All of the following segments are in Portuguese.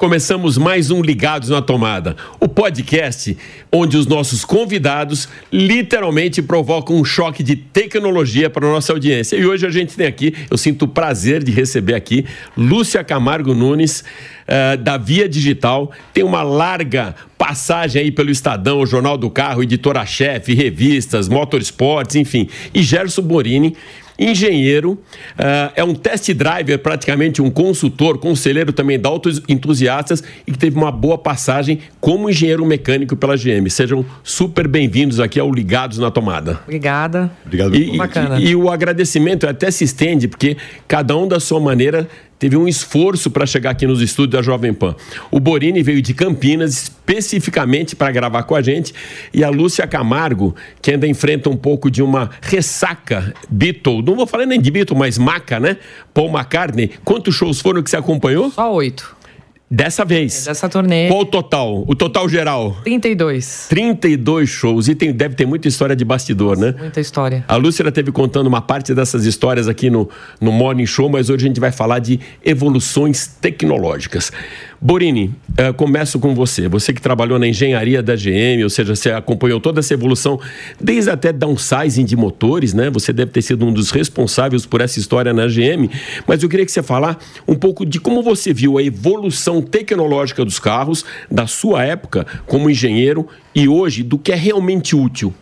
Começamos mais um Ligados na Tomada, o podcast onde os nossos convidados literalmente provocam um choque de tecnologia para a nossa audiência. E hoje a gente tem aqui, eu sinto o prazer de receber aqui Lúcia Camargo Nunes, uh, da Via Digital, tem uma larga passagem aí pelo Estadão, Jornal do Carro, Editora-Chefe, revistas, Motorsports, enfim, e Gerson Borini, engenheiro, uh, é um test driver, praticamente um consultor, conselheiro também da Autos Entusiastas e que teve uma boa passagem como engenheiro mecânico pela GM. Sejam super bem-vindos aqui ao Ligados na Tomada. Obrigada. Obrigado. E, Bacana. E, e o agradecimento até se estende, porque cada um da sua maneira teve um esforço para chegar aqui nos estúdios da Jovem Pan. O Borini veio de Campinas especificamente para gravar com a gente e a Lúcia Camargo, que ainda enfrenta um pouco de uma ressaca Beatle, não vou falar nem de Beatle, mas maca, né? Paul McCartney. Quantos shows foram que você acompanhou? Só oito. Dessa vez. É, dessa turnê. Qual o total? O total geral? 32. 32 shows. E tem, deve ter muita história de bastidor, Nossa, né? Muita história. A Lúcia teve contando uma parte dessas histórias aqui no, no Morning Show, mas hoje a gente vai falar de evoluções tecnológicas. Borini, uh, começo com você. Você que trabalhou na engenharia da GM, ou seja, você acompanhou toda essa evolução, desde até downsizing de motores, né? Você deve ter sido um dos responsáveis por essa história na GM. Mas eu queria que você falar um pouco de como você viu a evolução tecnológica dos carros, da sua época como engenheiro, e hoje do que é realmente útil.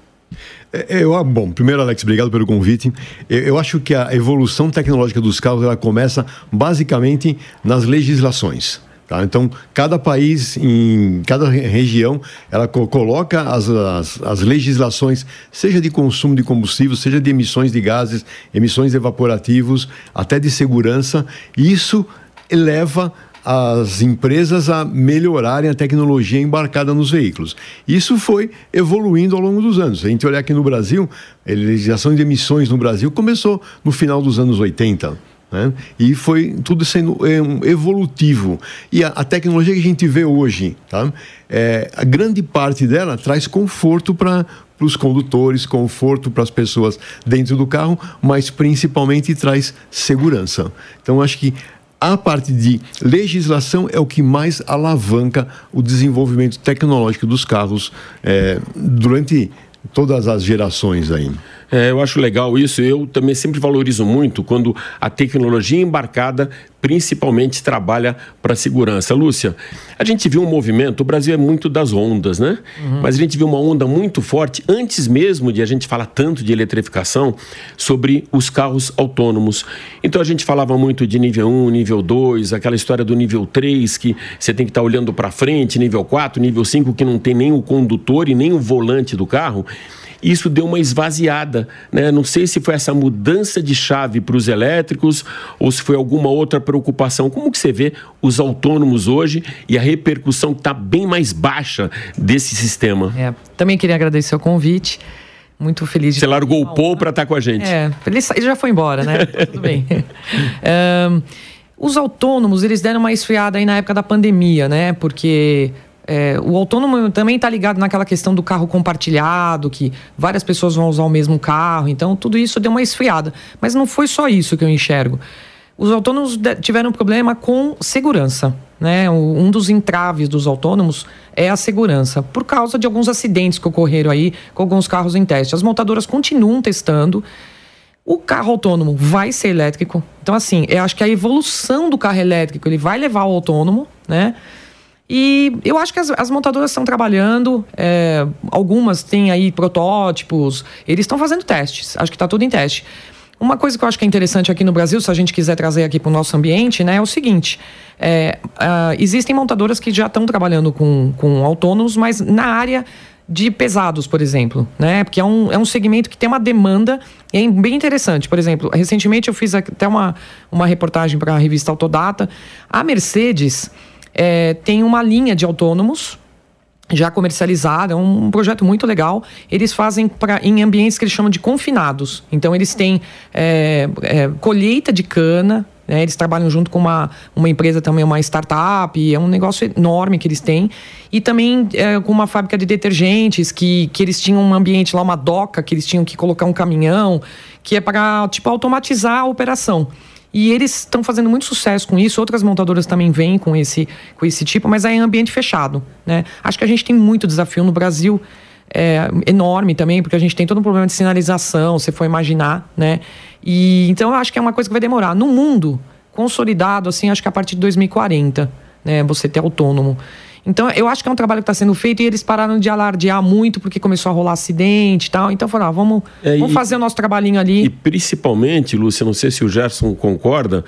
É, eu, bom, primeiro, Alex, obrigado pelo convite. Eu, eu, acho que a evolução tecnológica dos carros ela começa basicamente nas legislações. Tá? Então, cada país, em cada região, ela co coloca as, as, as, legislações, seja de consumo de combustível, seja de emissões de gases, emissões evaporativos, até de segurança. Isso eleva as empresas a melhorarem a tecnologia embarcada nos veículos. Isso foi evoluindo ao longo dos anos. Se a gente olhar aqui no Brasil, a legislação de emissões no Brasil começou no final dos anos 80. Né? E foi tudo sendo evolutivo. E a, a, tecnologia que a gente vê hoje, tá? é, a grande parte dela traz conforto para os condutores, conforto para as pessoas dentro do carro, mas principalmente traz segurança. Então, acho que a parte de legislação é o que mais alavanca o desenvolvimento tecnológico dos carros é, durante todas as gerações aí. É, eu acho legal isso. Eu também sempre valorizo muito quando a tecnologia embarcada principalmente trabalha para a segurança. Lúcia, a gente viu um movimento, o Brasil é muito das ondas, né? Uhum. Mas a gente viu uma onda muito forte, antes mesmo de a gente falar tanto de eletrificação, sobre os carros autônomos. Então a gente falava muito de nível 1, nível 2, aquela história do nível 3, que você tem que estar tá olhando para frente, nível 4, nível 5, que não tem nem o condutor e nem o volante do carro isso deu uma esvaziada. Né? Não sei se foi essa mudança de chave para os elétricos ou se foi alguma outra preocupação. Como que você vê os autônomos hoje e a repercussão que está bem mais baixa desse sistema? É, também queria agradecer o convite. Muito feliz de Você largou o Paul para estar tá com a gente. É, ele, ele já foi embora, né? Tudo bem. um, os autônomos, eles deram uma esfriada aí na época da pandemia, né? Porque é, o autônomo também está ligado naquela questão do carro compartilhado, que várias pessoas vão usar o mesmo carro, então tudo isso deu uma esfriada. Mas não foi só isso que eu enxergo. Os autônomos tiveram problema com segurança. Né? Um dos entraves dos autônomos é a segurança, por causa de alguns acidentes que ocorreram aí com alguns carros em teste. As montadoras continuam testando. O carro autônomo vai ser elétrico. Então, assim, eu acho que a evolução do carro elétrico ele vai levar ao autônomo, né? E eu acho que as, as montadoras estão trabalhando, é, algumas têm aí protótipos, eles estão fazendo testes, acho que está tudo em teste. Uma coisa que eu acho que é interessante aqui no Brasil, se a gente quiser trazer aqui para o nosso ambiente, né, é o seguinte: é, uh, existem montadoras que já estão trabalhando com, com autônomos, mas na área de pesados, por exemplo, né? Porque é um, é um segmento que tem uma demanda é bem interessante. Por exemplo, recentemente eu fiz até uma, uma reportagem para a revista Autodata. A Mercedes é, tem uma linha de autônomos já comercializada, é um projeto muito legal. Eles fazem pra, em ambientes que eles chamam de confinados. Então, eles têm é, é, colheita de cana, né? Eles trabalham junto com uma, uma empresa também, uma startup, é um negócio enorme que eles têm. E também é, com uma fábrica de detergentes, que, que eles tinham um ambiente lá, uma doca, que eles tinham que colocar um caminhão, que é para tipo, automatizar a operação. E eles estão fazendo muito sucesso com isso. Outras montadoras também vêm com esse, com esse tipo, mas é em ambiente fechado. Né? Acho que a gente tem muito desafio no Brasil. É, enorme também, porque a gente tem todo um problema de sinalização, se for imaginar, né? E então eu acho que é uma coisa que vai demorar. No mundo consolidado, assim, acho que a partir de 2040, né, você ter autônomo. Então, eu acho que é um trabalho que está sendo feito e eles pararam de alardear muito porque começou a rolar acidente e tal. Então, falaram, ah, vamos, é, vamos e, fazer o nosso trabalhinho ali. E principalmente, Lúcia, não sei se o Gerson concorda,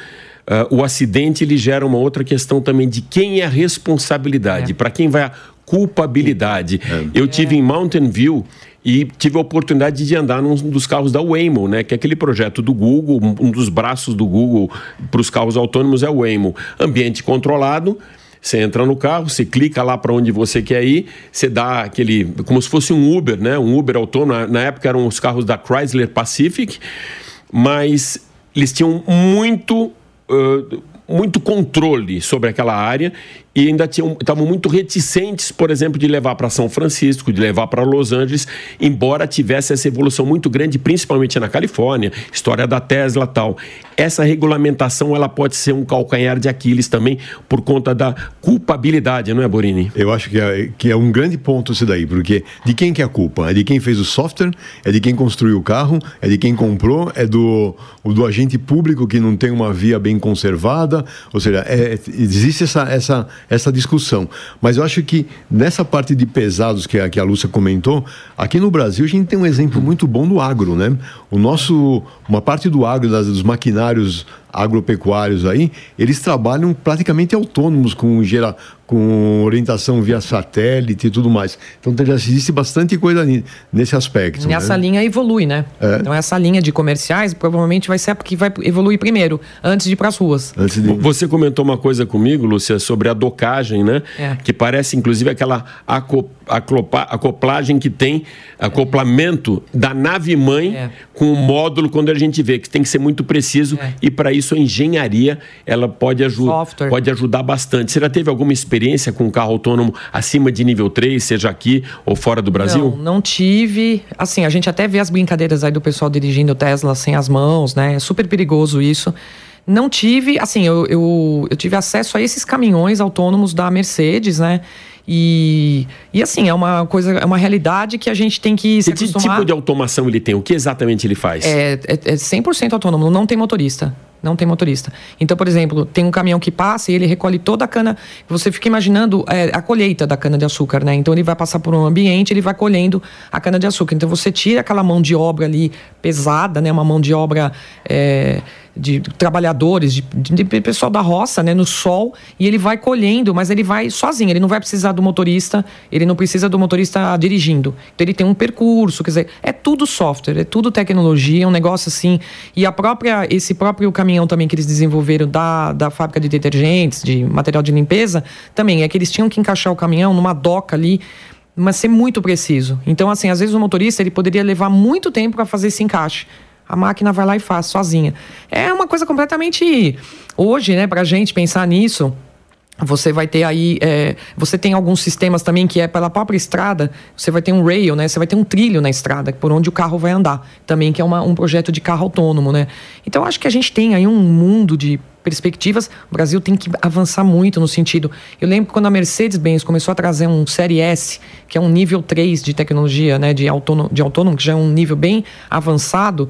uh, o acidente ele gera uma outra questão também de quem é a responsabilidade, é. para quem vai a culpabilidade. É. Eu tive em Mountain View e tive a oportunidade de andar num dos carros da Waymo, né? Que é aquele projeto do Google, um dos braços do Google para os carros autônomos é o Waymo. Ambiente controlado, você entra no carro, você clica lá para onde você quer ir, você dá aquele. como se fosse um Uber, né? Um Uber autônomo. Na época eram os carros da Chrysler Pacific, mas eles tinham muito. Uh, muito controle sobre aquela área e ainda estavam muito reticentes, por exemplo, de levar para São Francisco, de levar para Los Angeles, embora tivesse essa evolução muito grande, principalmente na Califórnia, história da Tesla tal. Essa regulamentação ela pode ser um calcanhar de Aquiles também por conta da culpabilidade, não é, Borini? Eu acho que é, que é um grande ponto isso daí, porque de quem que é a culpa? É de quem fez o software, é de quem construiu o carro, é de quem comprou, é do, do agente público que não tem uma via bem conservada, ou seja, é, existe essa, essa essa discussão. Mas eu acho que nessa parte de pesados que a, que a Lúcia comentou, aqui no Brasil a gente tem um exemplo muito bom do agro, né? O nosso, uma parte do agro, das, dos maquinários agropecuários aí, eles trabalham praticamente autônomos com, gera, com orientação via satélite e tudo mais. Então já existe bastante coisa nesse aspecto. E essa né? linha evolui, né? É. Então essa linha de comerciais provavelmente vai ser a que vai evoluir primeiro, antes de ir para as ruas. De... Você comentou uma coisa comigo, Lúcia, sobre a docagem, né? É. Que parece inclusive aquela acoplagem que tem, acoplamento é. da nave mãe é. com o módulo quando a gente vê que tem que ser muito preciso é. e para isso a engenharia ela pode, aju pode ajudar bastante. Você já teve alguma experiência com um carro autônomo acima de nível 3, seja aqui ou fora do Brasil? Não, não tive. Assim, a gente até vê as brincadeiras aí do pessoal dirigindo Tesla sem as mãos, né? É super perigoso isso. Não tive, assim, eu, eu, eu tive acesso a esses caminhões autônomos da Mercedes, né? E, e assim, é uma coisa, é uma realidade que a gente tem que se que acostumar. tipo de automação ele tem? O que exatamente ele faz? É, é, é 100% autônomo, não tem motorista. Não tem motorista. Então, por exemplo, tem um caminhão que passa e ele recolhe toda a cana. Você fica imaginando é, a colheita da cana-de-açúcar, né? Então, ele vai passar por um ambiente, ele vai colhendo a cana-de-açúcar. Então, você tira aquela mão de obra ali pesada, né? Uma mão de obra. É, de trabalhadores, de, de, pessoal da roça, né, no sol, e ele vai colhendo, mas ele vai sozinho, ele não vai precisar do motorista, ele não precisa do motorista dirigindo. Então ele tem um percurso, quer dizer, é tudo software, é tudo tecnologia, é um negócio assim. E a própria, esse próprio caminhão também que eles desenvolveram da, da fábrica de detergentes, de material de limpeza, também é que eles tinham que encaixar o caminhão numa doca ali mas ser muito preciso. Então, assim, às vezes o motorista ele poderia levar muito tempo para fazer esse encaixe a máquina vai lá e faz sozinha. É uma coisa completamente. Hoje, né, para a gente pensar nisso, você vai ter aí, é, você tem alguns sistemas também que é pela própria estrada, você vai ter um rail, né? Você vai ter um trilho na estrada por onde o carro vai andar, também que é uma, um projeto de carro autônomo, né? Então acho que a gente tem aí um mundo de perspectivas. O Brasil tem que avançar muito no sentido. Eu lembro quando a Mercedes-Benz começou a trazer um Série S, que é um nível 3 de tecnologia, né, de autônomo, de autônomo, que já é um nível bem avançado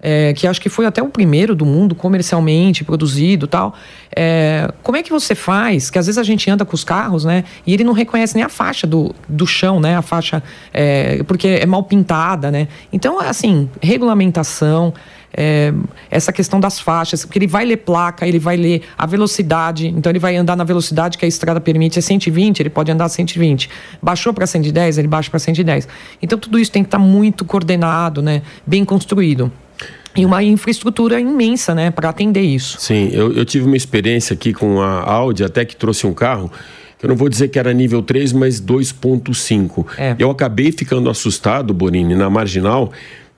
é, que acho que foi até o primeiro do mundo comercialmente produzido tal. É, como é que você faz? Que às vezes a gente anda com os carros, né? E ele não reconhece nem a faixa do, do chão, né? A faixa, é, porque é mal pintada, né? Então, assim, regulamentação. É, essa questão das faixas, porque ele vai ler placa, ele vai ler a velocidade, então ele vai andar na velocidade que a estrada permite, é 120, ele pode andar a 120. Baixou para 110, ele baixa para 110. Então tudo isso tem que estar tá muito coordenado, né, bem construído e uma infraestrutura imensa, né, para atender isso. Sim, eu, eu tive uma experiência aqui com a Audi, até que trouxe um carro eu não vou dizer que era nível 3, mas 2.5. É. Eu acabei ficando assustado, Borini, na marginal,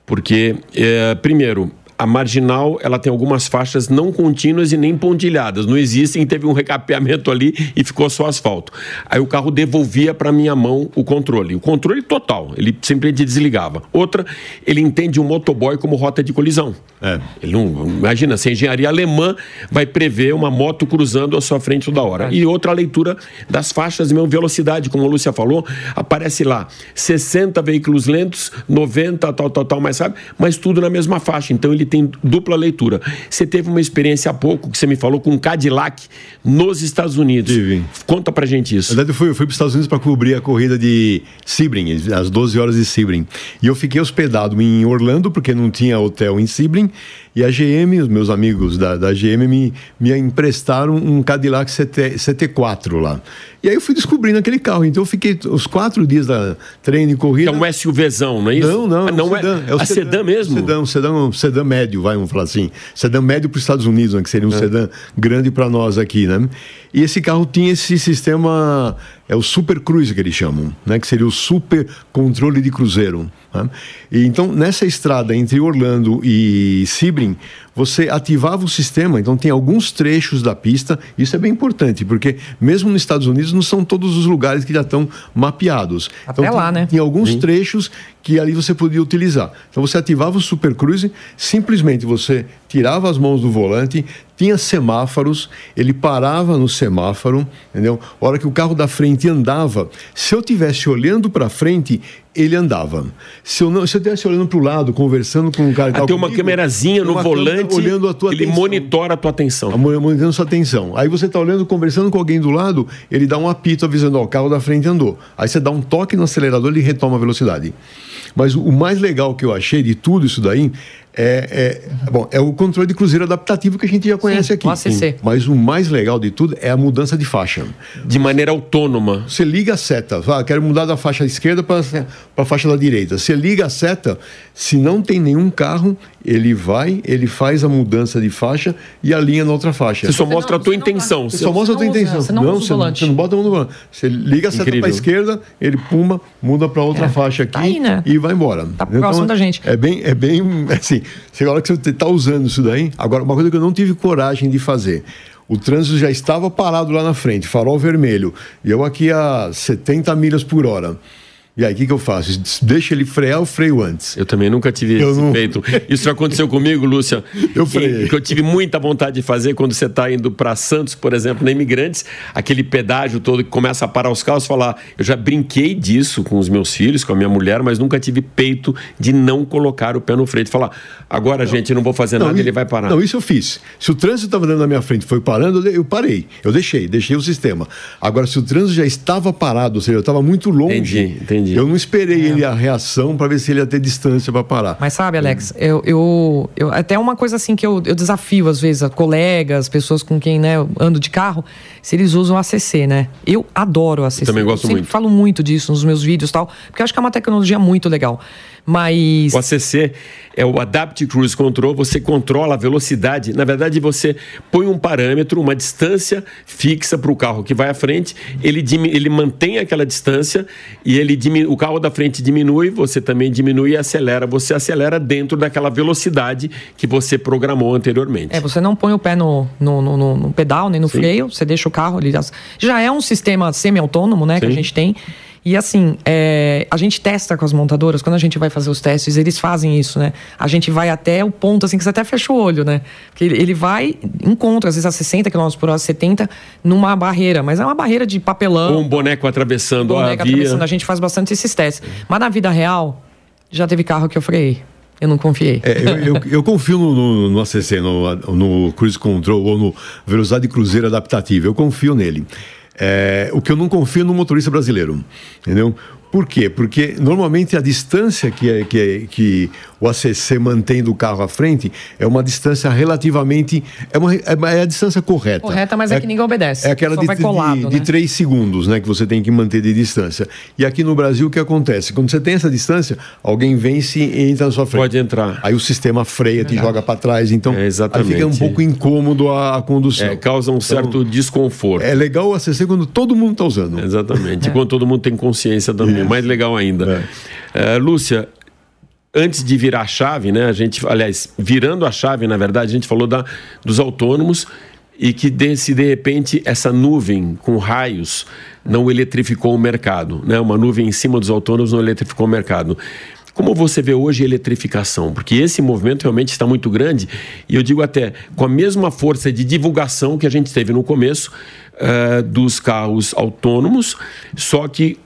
porque, é, primeiro, a marginal ela tem algumas faixas não contínuas e nem pontilhadas. Não existem, teve um recapeamento ali e ficou só asfalto. Aí o carro devolvia para minha mão o controle. O controle total, ele simplesmente desligava. Outra, ele entende o motoboy como rota de colisão. É. Ele não, imagina, se a engenharia alemã vai prever uma moto cruzando a sua frente toda hora. E outra leitura das faixas mesmo, velocidade, como a Lúcia falou, aparece lá 60 veículos lentos, 90, tal, tal, tal, mais sabe, mas tudo na mesma faixa. Então ele tem dupla leitura. Você teve uma experiência há pouco que você me falou com um Cadillac nos Estados Unidos. Tive. Conta pra gente isso. Na verdade, eu fui, eu fui para os Estados Unidos para cobrir a corrida de Sebring, às 12 horas de Sebring. E eu fiquei hospedado em Orlando, porque não tinha hotel em Sebring. E a GM, os meus amigos da, da GM, me, me emprestaram um Cadillac CT, CT4 lá. E aí eu fui descobrindo aquele carro. Então eu fiquei os quatro dias da treino e corrida. É um SUVzão, não é isso? Não, não. Ah, não é, sedã, é o a sedã, sedã mesmo? Sedã, sedã, sedã médio, vai, vamos falar assim. Sedã médio para os Estados Unidos, né, que seria um é. sedã grande para nós aqui, né? E esse carro tinha esse sistema, é o Super Cruise que eles chamam, né? Que seria o super controle de cruzeiro. Né? E então, nessa estrada entre Orlando e Sebring, você ativava o sistema, então tem alguns trechos da pista, isso é bem importante, porque mesmo nos Estados Unidos não são todos os lugares que já estão mapeados. Até então, lá, tem, né? Tem alguns Sim. trechos que ali você podia utilizar. Então você ativava o Super Cruise, simplesmente você tirava as mãos do volante, tinha semáforos, ele parava no semáforo, entendeu? A hora que o carro da frente andava, se eu tivesse olhando para frente, ele andava. Se eu não, se eu estivesse olhando para o lado, conversando com um cara que ah, tem uma câmerazinha no volante, olhando a tua ele atenção. monitora a tua atenção. Monitorando sua atenção. Aí você está olhando, conversando com alguém do lado, ele dá um apito avisando, ó, o carro da frente andou. Aí você dá um toque no acelerador, ele retoma a velocidade. Mas o mais legal que eu achei de tudo isso daí é, é, bom, é o controle de cruzeiro adaptativo que a gente já conhece Sim, aqui. O ACC. Mas o mais legal de tudo é a mudança de faixa. De maneira autônoma. Você liga a seta, fala, quero mudar da faixa esquerda para a faixa da direita. Você liga a seta, se não tem nenhum carro, ele vai, ele faz a mudança de faixa e alinha na outra faixa. Você só você mostra não, a tua intenção. Você, só mostra a tua intenção. Você não, não, você, você não bota a mão no volante. Você liga a seta para a esquerda, ele puma, muda para outra é. faixa aqui tá aí, né? e vai embora. Tá então, próximo da gente. É bem, é bem assim, você, agora que você está usando isso daí, agora uma coisa que eu não tive coragem de fazer. O trânsito já estava parado lá na frente, farol vermelho, e eu aqui a 70 milhas por hora. E aí, o que, que eu faço? Deixa ele frear ou freio antes? Eu também nunca tive eu esse não... feito. Isso já aconteceu comigo, Lúcia. Eu freiei. Que eu tive muita vontade de fazer quando você está indo para Santos, por exemplo, na Imigrantes, aquele pedágio todo que começa a parar os carros, falar. Eu já brinquei disso com os meus filhos, com a minha mulher, mas nunca tive peito de não colocar o pé no freio. De falar, agora, não, gente, não vou fazer não, nada, ele vai parar. Não, isso eu fiz. Se o trânsito estava andando na minha frente foi parando, eu parei. Eu deixei, deixei o sistema. Agora, se o trânsito já estava parado, ou seja, eu estava muito longe. Entendi, entendi. Eu não esperei ele a reação para ver se ele ia ter distância para parar. Mas sabe, Alex, eu, eu, eu, até uma coisa assim que eu, eu desafio às vezes a colegas, pessoas com quem né, eu ando de carro, se eles usam ACC, né? Eu adoro ACC. Eu também gosto eu muito. falo muito disso nos meus vídeos e tal, porque eu acho que é uma tecnologia muito legal. Mas. O ACC é o Adapt Cruise Control, você controla a velocidade. Na verdade, você põe um parâmetro, uma distância fixa para o carro que vai à frente, ele, ele mantém aquela distância e ele o carro da frente diminui, você também diminui e acelera. Você acelera dentro daquela velocidade que você programou anteriormente. É, você não põe o pé no, no, no, no pedal nem no Sim. freio, você deixa o carro ali. Já é um sistema semi-autônomo, né, Sim. que a gente tem. E assim, é, a gente testa com as montadoras, quando a gente vai fazer os testes, eles fazem isso, né? A gente vai até o ponto assim que você até fecha o olho, né? Porque ele vai, encontra, às vezes a 60 km por hora, 70, numa barreira, mas é uma barreira de papelão. Ou um boneco atravessando um boneco a via. Atravessando. A gente faz bastante esses testes. Mas na vida real, já teve carro que eu freiei. eu não confiei. É, eu, eu, eu, confio no, no, no ACC, no, no Cruise Control ou no Velocidade Cruzeiro Adaptativa. Eu confio nele. É, o que eu não confio no motorista brasileiro, entendeu? Por quê? Porque normalmente a distância que, é, que, é, que o ACC mantém do carro à frente é uma distância relativamente. É, uma, é, é a distância correta. Correta, mas é, é que ninguém obedece. É aquela de, colado, de, né? de 3 segundos né, que você tem que manter de distância. E aqui no Brasil o que acontece? Quando você tem essa distância, alguém vence e entra na sua frente. Pode entrar. Aí o sistema freia, te joga para trás. Então é exatamente. aí fica um pouco incômodo a, a condução. É, causa um então, certo desconforto. É legal o ACC quando todo mundo está usando. Exatamente. É. Quando todo mundo tem consciência também é mais legal ainda. É. Uh, Lúcia, antes de virar a chave, né? A gente, aliás, virando a chave, na verdade, a gente falou da, dos autônomos e que de, se de repente essa nuvem com raios não eletrificou o mercado, né? Uma nuvem em cima dos autônomos não eletrificou o mercado. Como você vê hoje a eletrificação? Porque esse movimento realmente está muito grande e eu digo até com a mesma força de divulgação que a gente teve no começo uh, dos carros autônomos, só que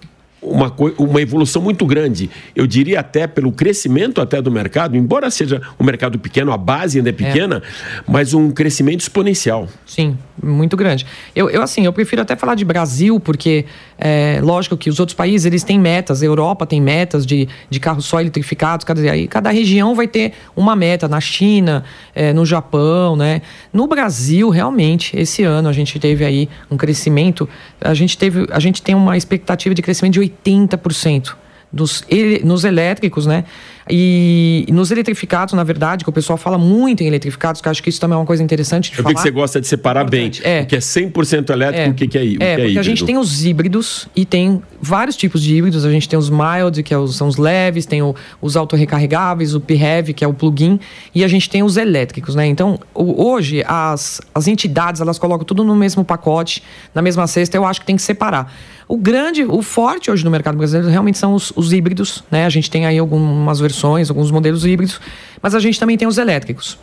uma, uma evolução muito grande. Eu diria até pelo crescimento até do mercado, embora seja um mercado pequeno, a base ainda é pequena, é. mas um crescimento exponencial. Sim, muito grande. Eu, eu assim, eu prefiro até falar de Brasil, porque é lógico que os outros países eles têm metas, a Europa tem metas de, de carros só eletrificados, cada, aí cada região vai ter uma meta, na China, é, no Japão, né? No Brasil, realmente, esse ano a gente teve aí um crescimento, a gente teve, a gente tem uma expectativa de crescimento de 80% dos, nos elétricos, né? E, nos eletrificados, na verdade, que o pessoal fala muito em eletrificados, que eu acho que isso também é uma coisa interessante de eu falar. Eu vi que você gosta de separar Importante. bem. É. O que é 100% elétrico é. o que, que é, o é, que é porque híbrido. a gente tem os híbridos e tem vários tipos de híbridos. A gente tem os mild, que é são os leves, tem o, os autorrecarregáveis, o PHEV, que é o plug-in, e a gente tem os elétricos, né? Então, hoje, as, as entidades, elas colocam tudo no mesmo pacote, na mesma cesta, eu acho que tem que separar. O grande, o forte hoje no mercado brasileiro realmente são os, os híbridos, né? A gente tem aí algumas versões, alguns modelos híbridos, mas a gente também tem os elétricos.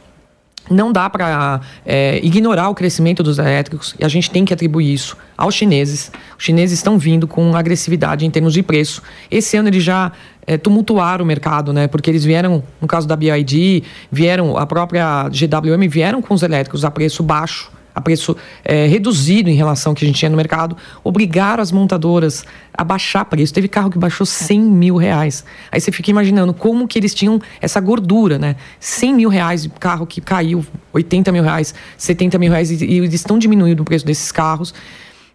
Não dá para é, ignorar o crescimento dos elétricos e a gente tem que atribuir isso aos chineses. Os chineses estão vindo com agressividade em termos de preço. Esse ano eles já é, tumultuaram o mercado, né? Porque eles vieram, no caso da BID, vieram, a própria GWM vieram com os elétricos a preço baixo a preço é, reduzido em relação ao que a gente tinha no mercado, obrigaram as montadoras a baixar preço. Teve carro que baixou 100 mil reais. Aí você fica imaginando como que eles tinham essa gordura, né? 100 mil reais de carro que caiu, 80 mil reais, 70 mil reais, e, e eles estão diminuindo o preço desses carros.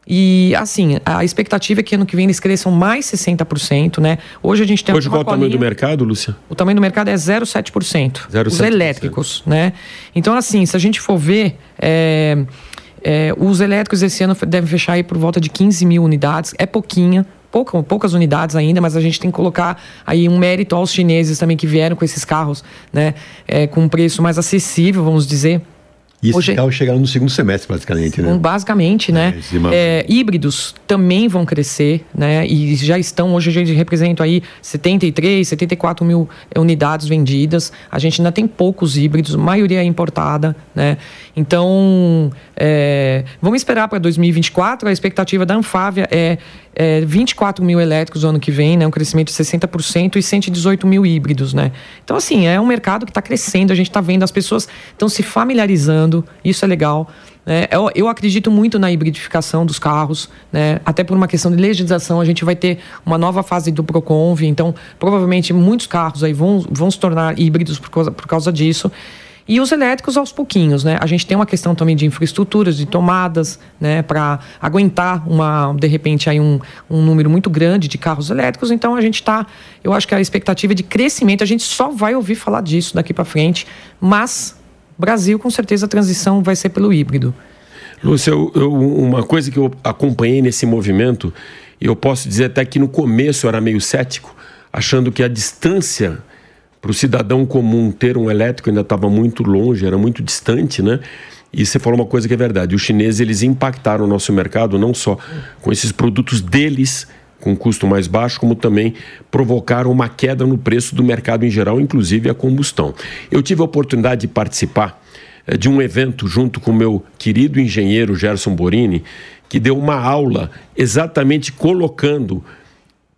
E, assim, a expectativa é que ano que vem eles cresçam mais 60%, né? Hoje a gente tem Hoje qual o tamanho do mercado, Lúcia? O tamanho do mercado é 0,7%. 0,7%. Os elétricos, né? Então, assim, se a gente for ver... É, é, os elétricos esse ano devem fechar aí por volta de 15 mil unidades. É pouquinha, pouca, poucas unidades ainda, mas a gente tem que colocar aí um mérito aos chineses também que vieram com esses carros, né? É, com um preço mais acessível, vamos dizer. E esses Hoje, carros chegaram no segundo semestre, praticamente, né? Basicamente, né? É, é, híbridos também vão crescer, né? E já estão, hoje a gente representa aí 73, 74 mil unidades vendidas. A gente ainda tem poucos híbridos, a maioria é importada, né? Então, é, vamos esperar para 2024. A expectativa da Anfávia é, é 24 mil elétricos no ano que vem, né? Um crescimento de 60% e 118 mil híbridos, né? Então, assim, é um mercado que está crescendo. A gente está vendo, as pessoas estão se familiarizando. Isso é legal. É, eu, eu, acredito muito na hibridificação dos carros, né? até por uma questão de legislação. A gente vai ter uma nova fase do Proconv, então provavelmente muitos carros aí vão, vão se tornar híbridos por causa, por causa disso. E os elétricos aos pouquinhos, né? A gente tem uma questão também de infraestruturas, de tomadas, né? Para aguentar uma, de repente, aí um, um número muito grande de carros elétricos. Então a gente está, eu acho que a expectativa de crescimento, a gente só vai ouvir falar disso daqui para frente. Mas Brasil, com certeza, a transição vai ser pelo híbrido. Lúcia, eu, eu, uma coisa que eu acompanhei nesse movimento, eu posso dizer até que no começo eu era meio cético, achando que a distância para o cidadão comum ter um elétrico ainda estava muito longe, era muito distante, né? E você falou uma coisa que é verdade: os chineses eles impactaram o nosso mercado não só com esses produtos deles com custo mais baixo, como também provocaram uma queda no preço do mercado em geral, inclusive a combustão. Eu tive a oportunidade de participar eh, de um evento junto com o meu querido engenheiro Gerson Borini, que deu uma aula exatamente colocando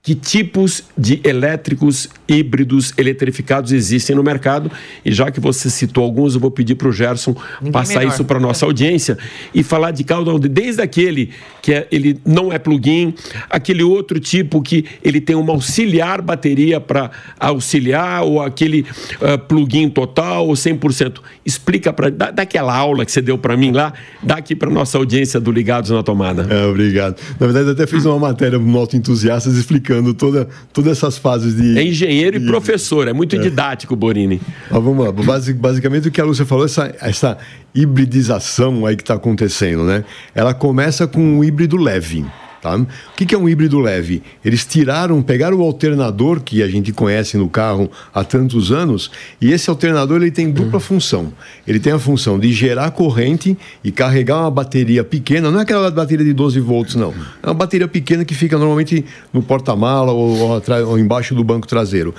que tipos de elétricos híbridos eletrificados existem no mercado. E já que você citou alguns, eu vou pedir para o Gerson Ninguém passar melhor. isso para a nossa audiência e falar de cada um, desde aquele que é, ele não é plug-in, aquele outro tipo que ele tem uma auxiliar bateria para auxiliar, ou aquele uh, plug-in total, ou 100%. Explica para. Dá, daquela aula que você deu para mim lá, dá aqui para nossa audiência do Ligados na Tomada. É, obrigado. Na verdade, até fiz uma matéria no Auto Entusiastas explicando explicando toda, todas essas fases de. É engenheiro de... e professor, é muito é. didático, Borini. Mas vamos lá. basicamente, o que a Lúcia falou, essa, essa hibridização aí que está acontecendo, né? Ela começa com um híbrido leve. Tá? O que, é um híbrido leve? Eles tiraram, pegaram o alternador que a gente conhece no carro há tantos anos, e esse alternador ele tem dupla hum. função. Ele tem a função de gerar corrente e carregar uma bateria pequena, não é aquela bateria de 12 volts, não. É uma bateria pequena que fica normalmente no porta-mala ou, ou, ou embaixo do banco traseiro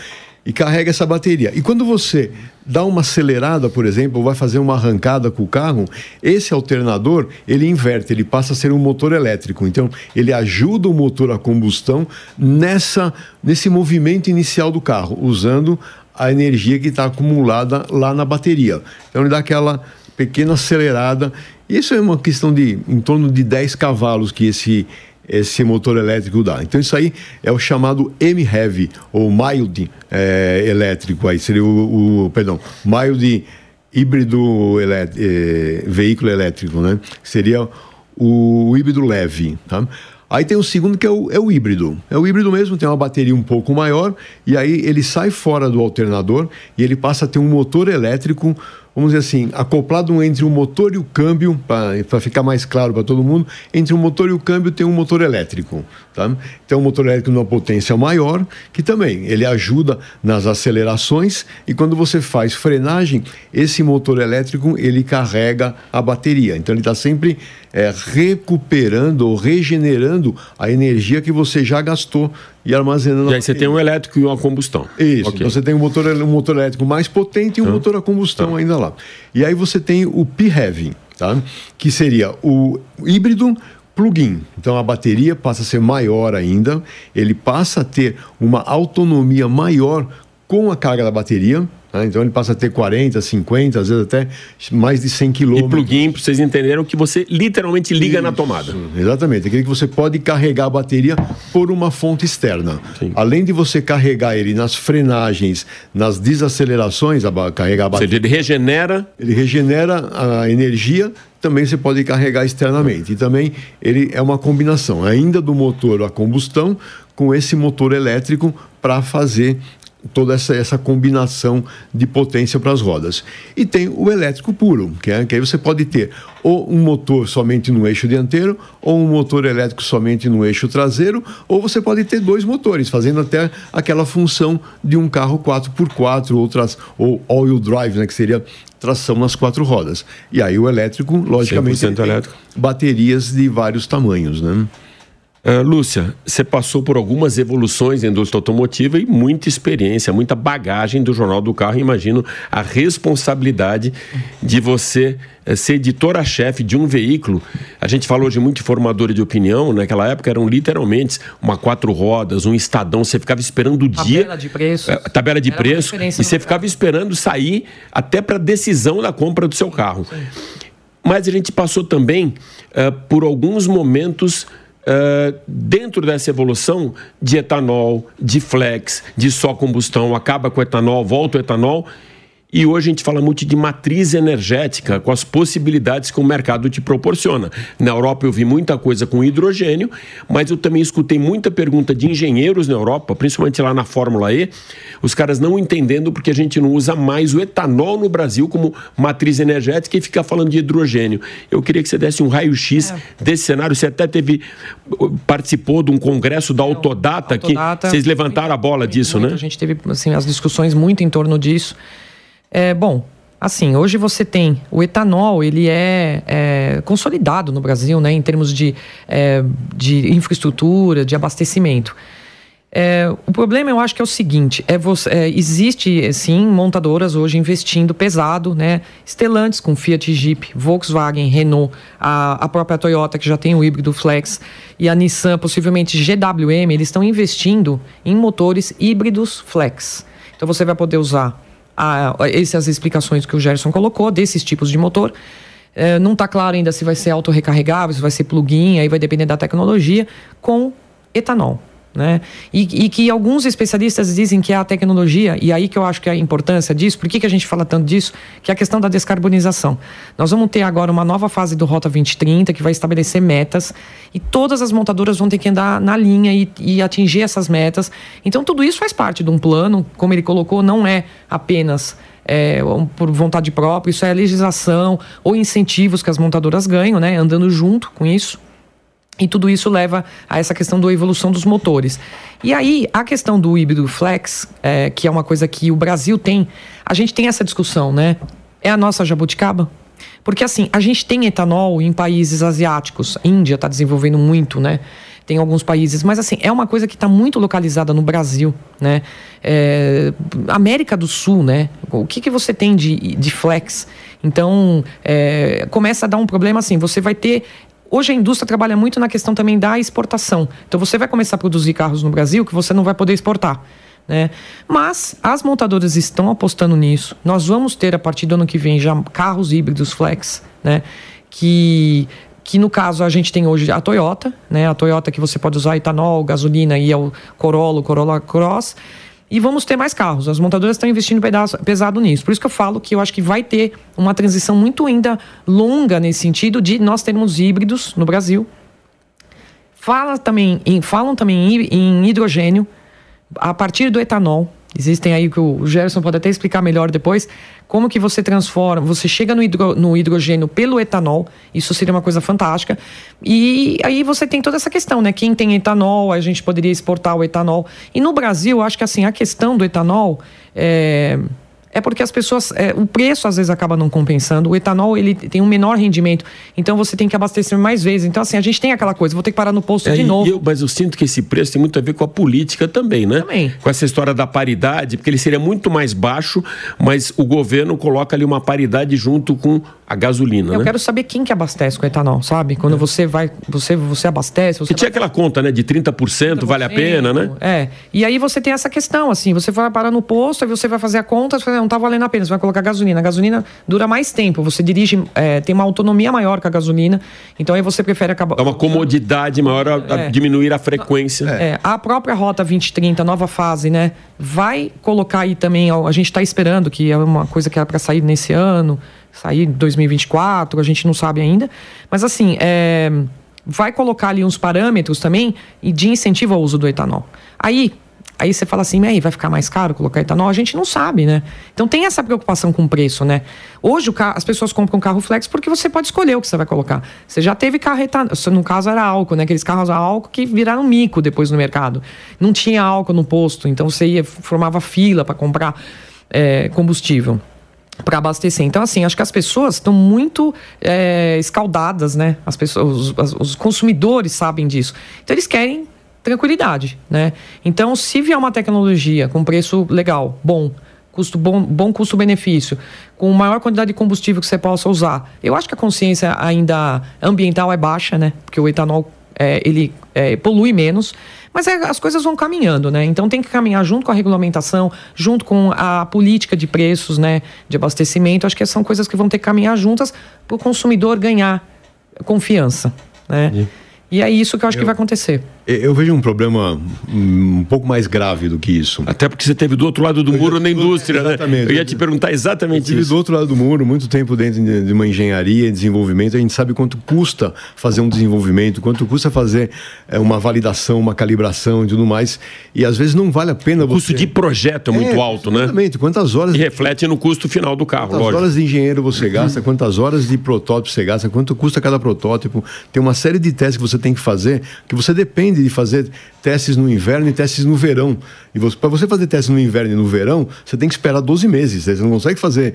e carrega essa bateria. E quando você dá uma acelerada, por exemplo, vai fazer uma arrancada com o carro, esse alternador, ele inverte, ele passa a ser um motor elétrico. Então, ele ajuda o motor a combustão nessa nesse movimento inicial do carro, usando a energia que está acumulada lá na bateria. Então, ele dá aquela pequena acelerada. Isso é uma questão de em torno de 10 cavalos que esse esse motor elétrico dá. Então isso aí é o chamado M-Heavy, ou mild é, elétrico, aí seria o, o perdão, mild híbrido é, veículo elétrico, né? Seria o, o, híbrido leve, tá? Aí tem o segundo que é o, é o híbrido. É o híbrido mesmo, tem uma bateria um pouco maior e aí ele sai fora do alternador e ele passa a ter um motor elétrico vamos dizer assim, acoplado entre o motor e o câmbio, para ficar mais claro para todo mundo, entre o motor e o câmbio tem um motor elétrico. Tá? Então, um motor elétrico numa potência maior, que também ele ajuda nas acelerações e quando você faz frenagem, esse motor elétrico ele carrega a bateria. Então, ele está sempre é, recuperando ou regenerando a energia que você já gastou e armazenando. E aí você tem um elétrico e uma combustão. Isso. Okay. Então você tem um motor, um motor elétrico mais potente e um ah. motor a combustão ah. ainda lá. E aí você tem o P-Heavy, tá? que seria o híbrido plug-in. Então a bateria passa a ser maior ainda, ele passa a ter uma autonomia maior com a carga da bateria. Né? Então ele passa a ter 40, 50, às vezes até mais de 100 quilômetros. E plug-in, para vocês entenderam, que você literalmente liga Isso, na tomada. Exatamente. Aquele que você pode carregar a bateria por uma fonte externa. Sim. Além de você carregar ele nas frenagens, nas desacelerações, a, carregar a bateria. Ou seja, ele regenera. Ele regenera a energia também você pode carregar externamente. E também ele é uma combinação ainda do motor a combustão com esse motor elétrico para fazer toda essa, essa combinação de potência para as rodas. E tem o elétrico puro, que, é, que aí você pode ter ou um motor somente no eixo dianteiro, ou um motor elétrico somente no eixo traseiro, ou você pode ter dois motores, fazendo até aquela função de um carro 4x4 ou, tras, ou all-wheel drive, né, que seria tração nas quatro rodas. E aí o elétrico, logicamente, elétrico. baterias de vários tamanhos, né? Uh, Lúcia, você passou por algumas evoluções na indústria automotiva e muita experiência, muita bagagem do Jornal do Carro. Imagino a responsabilidade de você uh, ser editora-chefe de um veículo. A gente falou de muito formadora de opinião, naquela época eram literalmente uma quatro rodas, um estadão. Você ficava esperando o dia. Tabela de preço. Uh, tabela de preço. E você ficava esperando sair até para a decisão da compra do seu carro. Sim. Mas a gente passou também por alguns momentos Uh, dentro dessa evolução de etanol, de flex, de só combustão, acaba com o etanol, volta o etanol e hoje a gente fala muito de matriz energética, com as possibilidades que o mercado te proporciona. Na Europa eu vi muita coisa com hidrogênio, mas eu também escutei muita pergunta de engenheiros na Europa, principalmente lá na Fórmula E, os caras não entendendo porque a gente não usa mais o etanol no Brasil como matriz energética e fica falando de hidrogênio. Eu queria que você desse um raio-x é. desse cenário. Você até teve participou de um congresso da Autodata, Autodata que vocês levantaram a bola disso, muito, né? A gente teve assim, as discussões muito em torno disso. É, bom, assim, hoje você tem o etanol, ele é, é consolidado no Brasil, né, em termos de, é, de infraestrutura, de abastecimento. É, o problema eu acho que é o seguinte: é você, é, existe sim montadoras hoje investindo pesado, né? Estelantes com Fiat Jeep, Volkswagen, Renault, a, a própria Toyota que já tem o híbrido Flex e a Nissan, possivelmente GWM, eles estão investindo em motores híbridos Flex. Então você vai poder usar a, essas explicações que o Gerson colocou desses tipos de motor. É, não está claro ainda se vai ser autorrecarregável, se vai ser plug-in, aí vai depender da tecnologia, com etanol. Né? E, e, que alguns especialistas dizem que é a tecnologia, e aí que eu acho que é a importância disso, por que, que a gente fala tanto disso? Que é a questão da descarbonização. Nós vamos ter agora uma nova fase do Rota 2030 que vai estabelecer metas e todas as montadoras vão ter que andar na linha e, e atingir essas metas. Então, tudo isso faz parte de um plano, como ele colocou, não é apenas é, por vontade própria, isso é legislação ou incentivos que as montadoras ganham, né? Andando junto com isso. E tudo isso leva a essa questão da evolução dos motores. E aí, a questão do híbrido flex, é, que é uma coisa que o Brasil tem, a gente tem essa discussão, né? É a nossa jabuticaba? Porque assim, a gente tem etanol em países asiáticos. A Índia está desenvolvendo muito, né? Tem alguns países, mas assim, é uma coisa que está muito localizada no Brasil, né? É, América do Sul, né? O que, que você tem de, de flex? Então, é, começa a dar um problema assim, você vai ter Hoje a indústria trabalha muito na questão também da exportação. Então você vai começar a produzir carros no Brasil que você não vai poder exportar. Né? Mas as montadoras estão apostando nisso. Nós vamos ter a partir do ano que vem já carros híbridos flex, né? Que que no caso a gente tem hoje a Toyota, né? A Toyota que você pode usar etanol, gasolina e é o Corolla, o Corolla Cross. E vamos ter mais carros. As montadoras estão investindo pedaço, pesado nisso. Por isso que eu falo que eu acho que vai ter uma transição muito ainda longa nesse sentido de nós termos híbridos no Brasil. Fala também em, falam também em hidrogênio a partir do etanol. Existem aí que o Gerson pode até explicar melhor depois como que você transforma, você chega no, hidro, no hidrogênio pelo etanol, isso seria uma coisa fantástica. E aí você tem toda essa questão, né? Quem tem etanol, a gente poderia exportar o etanol. E no Brasil, acho que assim, a questão do etanol é é porque as pessoas, é, o preço às vezes acaba não compensando. O etanol ele tem um menor rendimento, então você tem que abastecer mais vezes. Então assim a gente tem aquela coisa, vou ter que parar no posto é, de novo. Eu, mas eu sinto que esse preço tem muito a ver com a política também, né? Também. Com essa história da paridade, porque ele seria muito mais baixo, mas o governo coloca ali uma paridade junto com a gasolina. Eu né? quero saber quem que abastece com etanol, sabe? Quando é. você vai, você você abastece. Você tinha aquela conta, né, de 30%, 30%, vale a pena, né? É. E aí você tem essa questão, assim, você vai parar no posto, aí você vai fazer a conta, você não tá valendo a pena, você vai colocar gasolina. A gasolina dura mais tempo, você dirige, é, tem uma autonomia maior que a gasolina, então aí você prefere acabar. Dá uma comodidade maior a, a é. diminuir a frequência. É. A própria Rota 2030, nova fase, né? Vai colocar aí também, a gente está esperando, que é uma coisa que era para sair nesse ano, sair em 2024, a gente não sabe ainda. Mas assim, é, vai colocar ali uns parâmetros também de incentivo ao uso do etanol. Aí, Aí você fala assim, aí vai ficar mais caro colocar etanol? A gente não sabe, né? Então tem essa preocupação com o preço, né? Hoje carro, as pessoas compram carro flex porque você pode escolher o que você vai colocar. Você já teve carro etanol, no caso era álcool, né? Aqueles carros a álcool que viraram mico depois no mercado. Não tinha álcool no posto, então você ia, formava fila para comprar é, combustível para abastecer. Então, assim, acho que as pessoas estão muito é, escaldadas, né? As pessoas, os, os consumidores sabem disso. Então, eles querem tranquilidade, né? Então, se vier uma tecnologia com preço legal, bom, custo bom, bom custo-benefício, com maior quantidade de combustível que você possa usar, eu acho que a consciência ainda ambiental é baixa, né? Porque o etanol é, ele é, polui menos, mas é, as coisas vão caminhando, né? Então tem que caminhar junto com a regulamentação, junto com a política de preços, né? De abastecimento. Acho que são coisas que vão ter que caminhar juntas para o consumidor ganhar confiança, né? É isso que eu acho eu, que vai acontecer. Eu vejo um problema um pouco mais grave do que isso. Até porque você teve do outro lado do muro na indústria, né? exatamente. né? Eu ia te perguntar exatamente eu isso. do outro lado do muro, muito tempo dentro de uma engenharia, desenvolvimento, a gente sabe quanto custa fazer um desenvolvimento, quanto custa fazer é, uma validação, uma calibração e tudo mais. E às vezes não vale a pena você... O custo de projeto é muito é, alto, né? Exatamente. Quantas horas... E reflete no custo final do carro, quantas lógico. horas de engenheiro você gasta, quantas horas de protótipo você gasta, quanto custa cada protótipo. Tem uma série de testes que você tem que fazer, que você depende de fazer testes no inverno e testes no verão. E para você fazer testes no inverno e no verão, você tem que esperar 12 meses. Você não consegue fazer.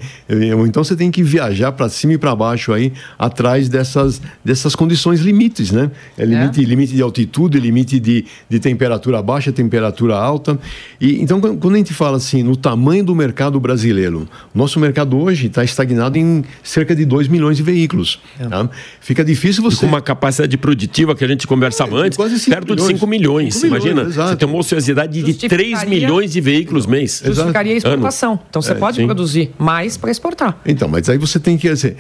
Então você tem que viajar para cima e para baixo aí, atrás dessas, dessas condições limites, né? É limite, é. limite de altitude, limite de, de temperatura baixa, temperatura alta. E, então, quando a gente fala assim, no tamanho do mercado brasileiro, nosso mercado hoje está estagnado em cerca de 2 milhões de veículos. É. Tá? Fica difícil você. E com uma capacidade produtiva que a gente conversava é, antes, perto milhões. de 5 milhões. 5 Imagina, milhões, você tem uma ociosidade de 3 milhões de veículos mês. Justificaria a exportação. Ano. Então você é, pode sim. produzir mais para exportar. Então, mas aí você tem que. Você,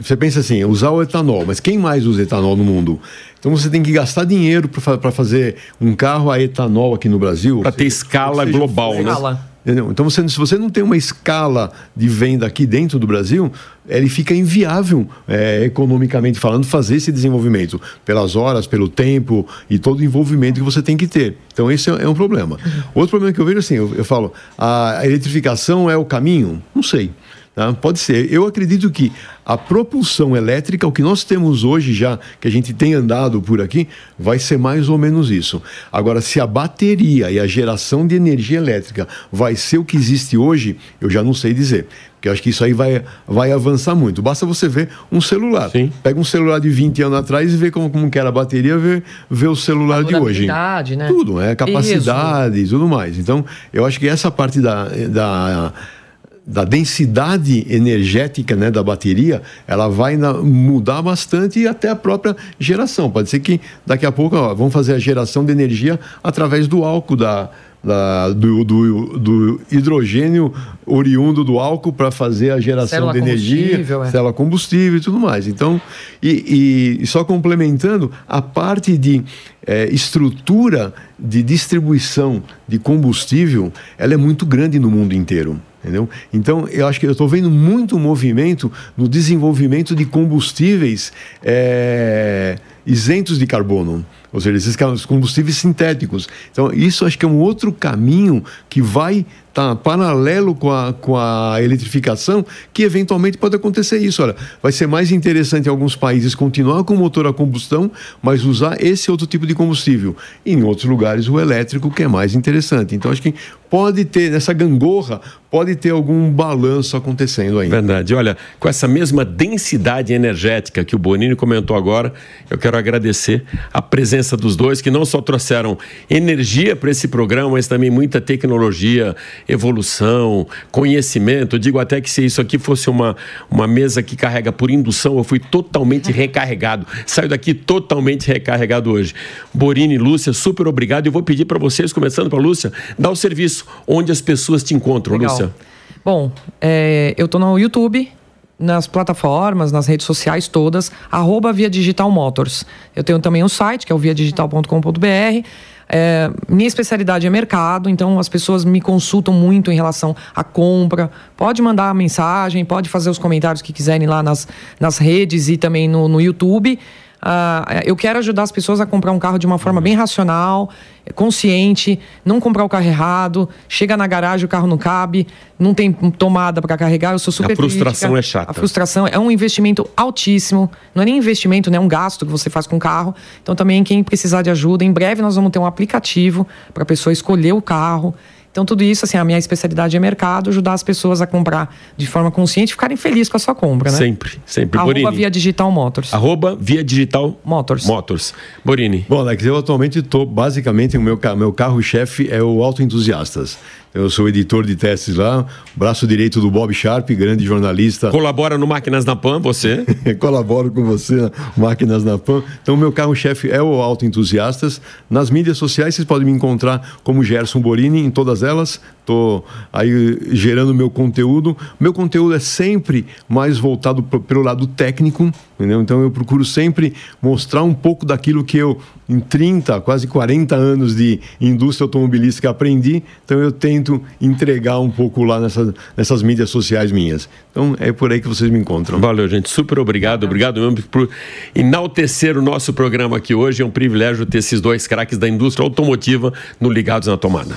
você pensa assim, usar o etanol, mas quem mais usa etanol no mundo? Então você tem que gastar dinheiro para fazer um carro a etanol aqui no Brasil. Para ter escala global, né? Escala. Entendeu? Então, você, se você não tem uma escala de venda aqui dentro do Brasil, ele fica inviável, é, economicamente falando, fazer esse desenvolvimento pelas horas, pelo tempo e todo o envolvimento que você tem que ter. Então, esse é, é um problema. Outro problema que eu vejo assim, eu, eu falo, a eletrificação é o caminho? Não sei. Tá? Pode ser. Eu acredito que a propulsão elétrica, o que nós temos hoje já, que a gente tem andado por aqui, vai ser mais ou menos isso. Agora, se a bateria e a geração de energia elétrica vai ser o que existe hoje, eu já não sei dizer. Porque eu acho que isso aí vai, vai avançar muito. Basta você ver um celular. Sim. Pega um celular de 20 anos atrás e vê como, como que era a bateria, vê, vê o celular de hoje. Né? Tudo, é capacidade e tudo mais. Então, eu acho que essa parte da, da da densidade energética né, da bateria, ela vai na, mudar bastante e até a própria geração. Pode ser que daqui a pouco ó, vamos fazer a geração de energia através do álcool da, da, do, do, do, hidrogênio oriundo do álcool para fazer a geração célula de energia, é. célula combustível e tudo mais. Então, e, e só complementando, a parte de é, estrutura de distribuição de combustível, ela é muito grande no mundo inteiro. Entendeu? Então, eu acho que eu estou vendo muito movimento no desenvolvimento de combustíveis é, isentos de carbono. Ou seja, esses combustíveis sintéticos. Então, isso acho que é um outro caminho que vai estar tá paralelo com a, com a eletrificação, que eventualmente pode acontecer isso. Olha, vai ser mais interessante em alguns países continuar com o motor a combustão, mas usar esse outro tipo de combustível. E em outros lugares, o elétrico, que é mais interessante. Então, acho que pode ter, nessa gangorra, pode ter algum balanço acontecendo aí. Verdade. Olha, com essa mesma densidade energética que o Bonini comentou agora, eu quero agradecer a presença dos dois, que não só trouxeram energia para esse programa, mas também muita tecnologia, evolução, conhecimento. Eu digo até que se isso aqui fosse uma, uma mesa que carrega por indução, eu fui totalmente recarregado. Saio daqui totalmente recarregado hoje. Borini, Lúcia, super obrigado. Eu vou pedir para vocês, começando para Lúcia, dar o serviço onde as pessoas te encontram, Legal. Lúcia. Bom, é, eu estou no YouTube, nas plataformas, nas redes sociais todas, arroba Via Digital Motors. Eu tenho também um site, que é o viadigital.com.br. É, minha especialidade é mercado, então as pessoas me consultam muito em relação à compra. Pode mandar mensagem, pode fazer os comentários que quiserem lá nas, nas redes e também no, no YouTube. Uh, eu quero ajudar as pessoas a comprar um carro de uma forma bem racional, consciente, não comprar o carro errado, chega na garagem, o carro não cabe, não tem tomada para carregar, eu sou super A frustração crítica. é chata. A frustração é um investimento altíssimo, não é nem investimento, né? é um gasto que você faz com o carro. Então também quem precisar de ajuda, em breve nós vamos ter um aplicativo para a pessoa escolher o carro então, tudo isso, assim, a minha especialidade é mercado, ajudar as pessoas a comprar de forma consciente e ficarem felizes com a sua compra, né? Sempre, sempre. Arroba Borini. Via Digital Motors. Arroba Via Digital Motors. Motors. Borini. Bom, Alex, eu atualmente estou, basicamente, o meu, meu carro-chefe é o Auto Entusiastas. Eu sou editor de testes lá, braço direito do Bob Sharp, grande jornalista. Colabora no Máquinas na Pan, você? Colaboro com você, Máquinas na Pan. Então, meu carro-chefe é o Auto Entusiastas. Nas mídias sociais, vocês podem me encontrar como Gerson Borini, em todas elas. Estou aí gerando meu conteúdo. Meu conteúdo é sempre mais voltado pelo lado técnico, entendeu? Então, eu procuro sempre mostrar um pouco daquilo que eu, em 30, quase 40 anos de indústria automobilística, aprendi. Então, eu tento entregar um pouco lá nessas, nessas mídias sociais minhas. Então é por aí que vocês me encontram. Valeu, gente. Super obrigado. Obrigado mesmo por enaltecer o nosso programa aqui hoje. É um privilégio ter esses dois craques da indústria automotiva no Ligados na Tomada.